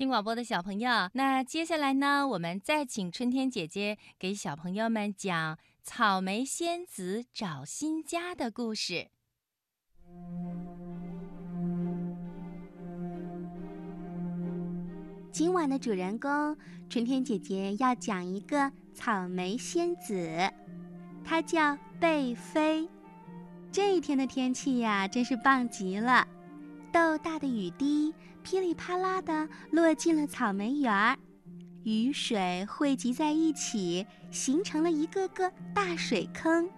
听广播的小朋友，那接下来呢，我们再请春天姐姐给小朋友们讲草莓仙子找新家的故事。今晚的主人公，春天姐姐要讲一个草莓仙子，她叫贝菲。这一天的天气呀，真是棒极了，豆大的雨滴。噼里啪啦的落进了草莓园儿，雨水汇集在一起，形成了一个个大水坑。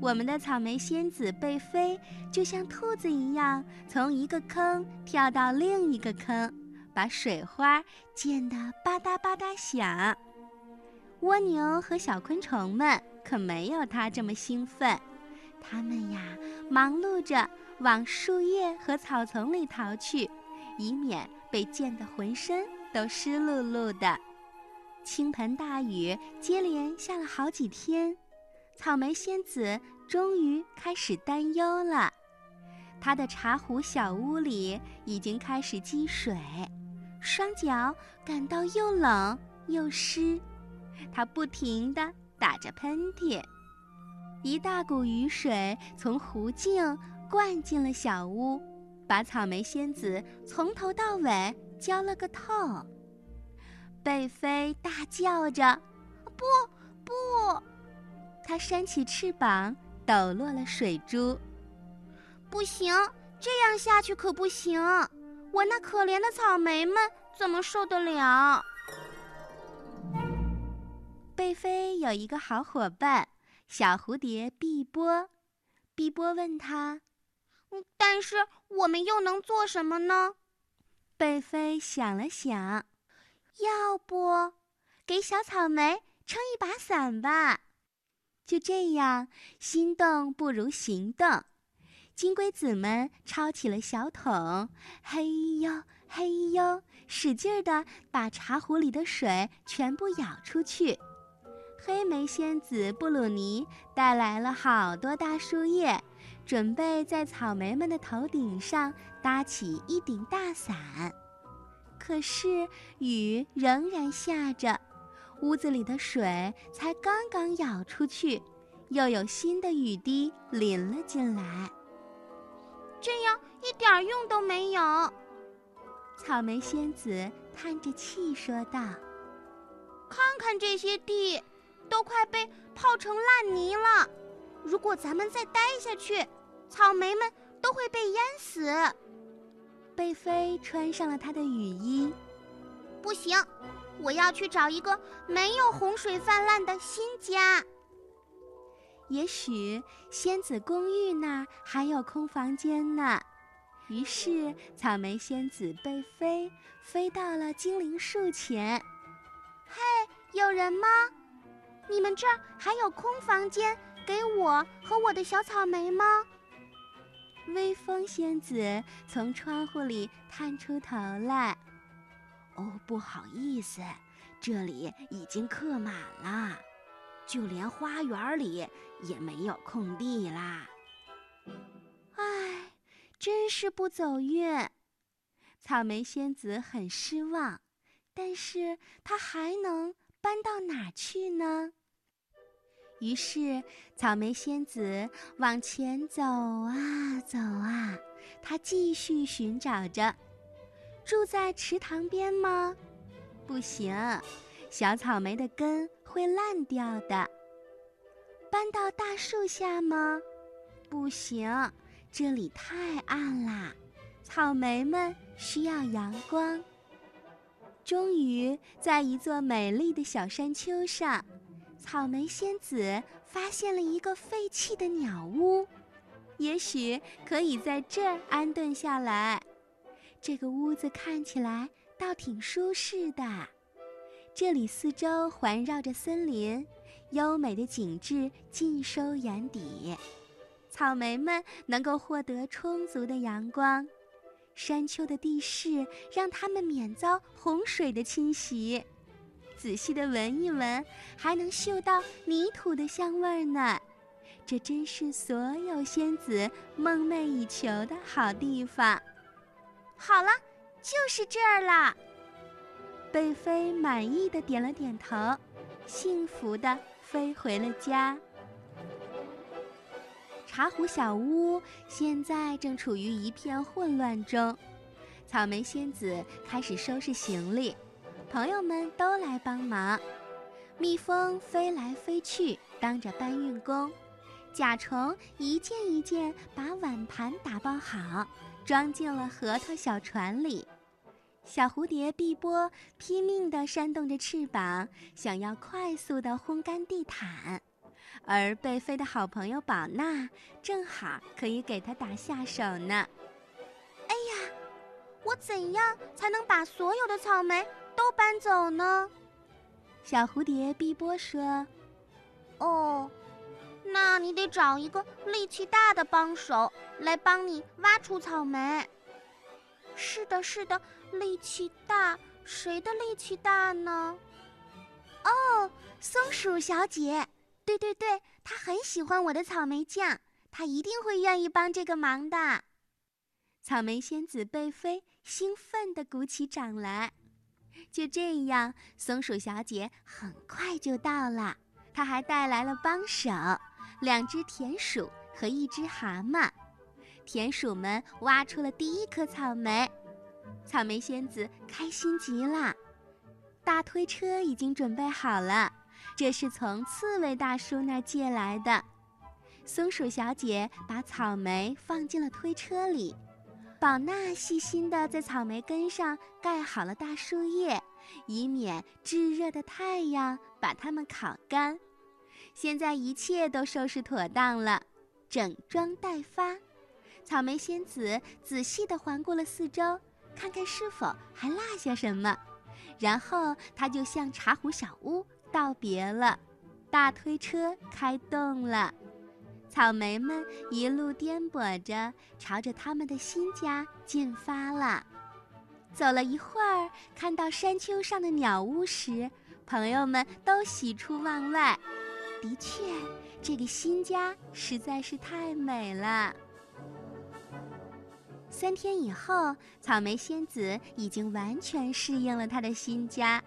我们的草莓仙子贝菲就像兔子一样，从一个坑跳到另一个坑，把水花溅得吧嗒吧嗒响。蜗牛和小昆虫们可没有它这么兴奋，它们呀，忙碌着往树叶和草丛里逃去。以免被溅得浑身都湿漉漉的。倾盆大雨接连下了好几天，草莓仙子终于开始担忧了。她的茶壶小屋里已经开始积水，双脚感到又冷又湿，她不停地打着喷嚏。一大股雨水从湖镜灌进了小屋。把草莓仙子从头到尾浇了个透。贝菲大叫着：“不，不！”它扇起翅膀，抖落了水珠。不行，这样下去可不行！我那可怜的草莓们怎么受得了？贝菲有一个好伙伴，小蝴蝶碧波。碧波问他。但是我们又能做什么呢？贝菲想了想，要不给小草莓撑一把伞吧？就这样，心动不如行动。金龟子们抄起了小桶，嘿呦嘿呦，使劲儿的把茶壶里的水全部舀出去。黑莓仙子布鲁尼带来了好多大树叶。准备在草莓们的头顶上搭起一顶大伞，可是雨仍然下着，屋子里的水才刚刚舀出去，又有新的雨滴淋了进来。这样一点用都没有。草莓仙子叹着气说道：“看看这些地，都快被泡成烂泥了。”如果咱们再待下去，草莓们都会被淹死。贝菲穿上了他的雨衣。不行，我要去找一个没有洪水泛滥的新家。也许仙子公寓那儿还有空房间呢。于是，草莓仙子贝菲飞到了精灵树前。嘿，有人吗？你们这儿还有空房间？给我和我的小草莓吗？微风仙子从窗户里探出头来。哦，不好意思，这里已经客满了，就连花园里也没有空地啦。唉，真是不走运。草莓仙子很失望，但是她还能搬到哪儿去呢？于是，草莓仙子往前走啊走啊，她继续寻找着。住在池塘边吗？不行，小草莓的根会烂掉的。搬到大树下吗？不行，这里太暗啦，草莓们需要阳光。终于，在一座美丽的小山丘上。草莓仙子发现了一个废弃的鸟屋，也许可以在这儿安顿下来。这个屋子看起来倒挺舒适的，这里四周环绕着森林，优美的景致尽收眼底。草莓们能够获得充足的阳光，山丘的地势让它们免遭洪水的侵袭。仔细的闻一闻，还能嗅到泥土的香味儿呢。这真是所有仙子梦寐以求的好地方。好了，就是这儿了。贝菲满意的点了点头，幸福的飞回了家。茶壶小屋现在正处于一片混乱中，草莓仙子开始收拾行李，朋友们都来帮忙。蜜蜂飞来飞去，当着搬运工；甲虫一件一件把碗盘打包好，装进了核桃小船里。小蝴蝶碧波拼命地扇动着翅膀，想要快速地烘干地毯，而贝菲的好朋友宝娜正好可以给他打下手呢。哎呀，我怎样才能把所有的草莓都搬走呢？小蝴蝶碧波说：“哦，那你得找一个力气大的帮手来帮你挖出草莓。”是的，是的。力气大，谁的力气大呢？哦，松鼠小姐，对对对，她很喜欢我的草莓酱，她一定会愿意帮这个忙的。草莓仙子贝菲兴奋地鼓起掌来。就这样，松鼠小姐很快就到了，她还带来了帮手，两只田鼠和一只蛤蟆。田鼠们挖出了第一颗草莓。草莓仙子开心极了，大推车已经准备好了，这是从刺猬大叔那儿借来的。松鼠小姐把草莓放进了推车里，宝娜细心地在草莓根上盖好了大树叶，以免炙热的太阳把它们烤干。现在一切都收拾妥当了，整装待发。草莓仙子仔细地环顾了四周。看看是否还落下什么，然后他就向茶壶小屋道别了。大推车开动了，草莓们一路颠簸着，朝着他们的新家进发了。走了一会儿，看到山丘上的鸟屋时，朋友们都喜出望外。的确，这个新家实在是太美了。三天以后，草莓仙子已经完全适应了她的新家，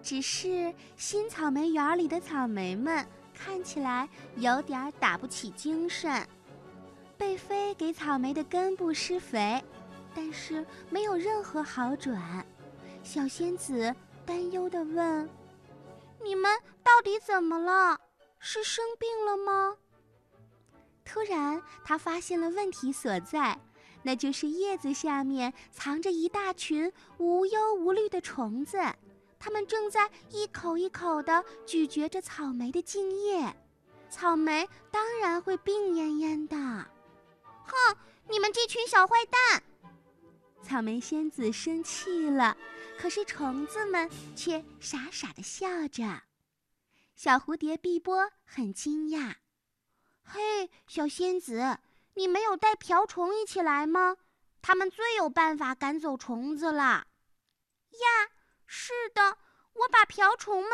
只是新草莓园里的草莓们看起来有点打不起精神。贝菲给草莓的根部施肥，但是没有任何好转。小仙子担忧地问：“你们到底怎么了？是生病了吗？”突然，他发现了问题所在。那就是叶子下面藏着一大群无忧无虑的虫子，它们正在一口一口地咀嚼着草莓的茎叶，草莓当然会病恹恹的。哼，你们这群小坏蛋！草莓仙子生气了，可是虫子们却傻傻地笑着。小蝴蝶碧波很惊讶：“嘿，小仙子。”你没有带瓢虫一起来吗？他们最有办法赶走虫子了。呀，是的，我把瓢虫们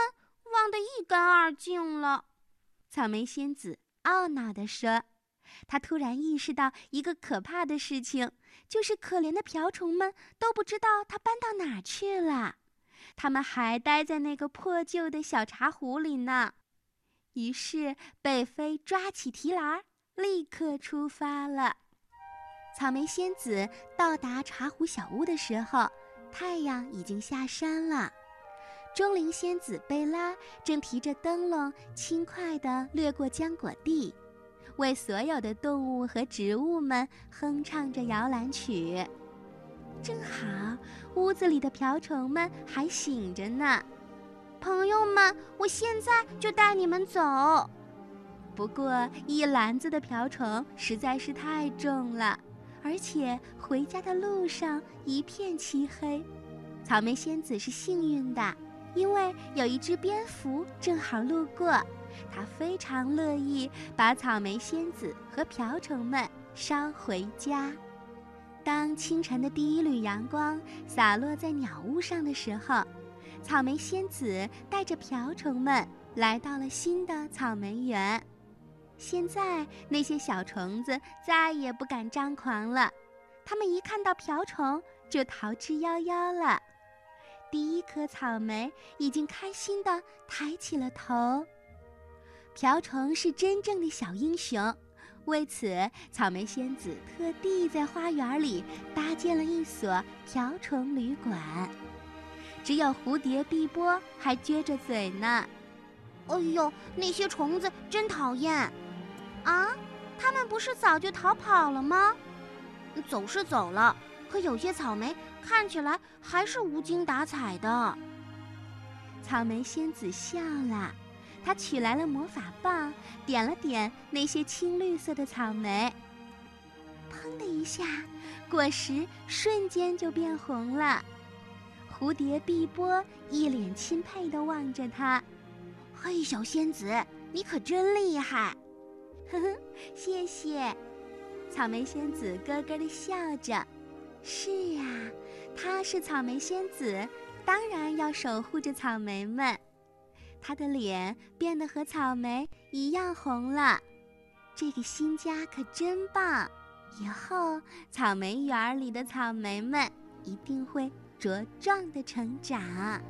忘得一干二净了。草莓仙子懊恼地说：“她突然意识到一个可怕的事情，就是可怜的瓢虫们都不知道它搬到哪去了。它们还待在那个破旧的小茶壶里呢。”于是贝菲抓起提篮。立刻出发了。草莓仙子到达茶壶小屋的时候，太阳已经下山了。钟灵仙子贝拉正提着灯笼，轻快地掠过浆果地，为所有的动物和植物们哼唱着摇篮曲。正好，屋子里的瓢虫们还醒着呢。朋友们，我现在就带你们走。不过，一篮子的瓢虫实在是太重了，而且回家的路上一片漆黑。草莓仙子是幸运的，因为有一只蝙蝠正好路过，它非常乐意把草莓仙子和瓢虫们捎回家。当清晨的第一缕阳光洒落在鸟屋上的时候，草莓仙子带着瓢虫们来到了新的草莓园。现在那些小虫子再也不敢张狂了，它们一看到瓢虫就逃之夭夭了。第一颗草莓已经开心地抬起了头。瓢虫是真正的小英雄，为此，草莓仙子特地在花园里搭建了一所瓢虫旅馆。只有蝴蝶碧波还撅着嘴呢。哎呦，那些虫子真讨厌！啊，他们不是早就逃跑了吗？走是走了，可有些草莓看起来还是无精打采的。草莓仙子笑了，她取来了魔法棒，点了点那些青绿色的草莓，砰的一下，果实瞬间就变红了。蝴蝶碧波一脸钦佩地望着他：“嘿，小仙子，你可真厉害！”呵呵，谢谢。草莓仙子咯咯地笑着：“是呀，她是草莓仙子，当然要守护着草莓们。”她的脸变得和草莓一样红了。这个新家可真棒！以后草莓园里的草莓们一定会茁壮的成长。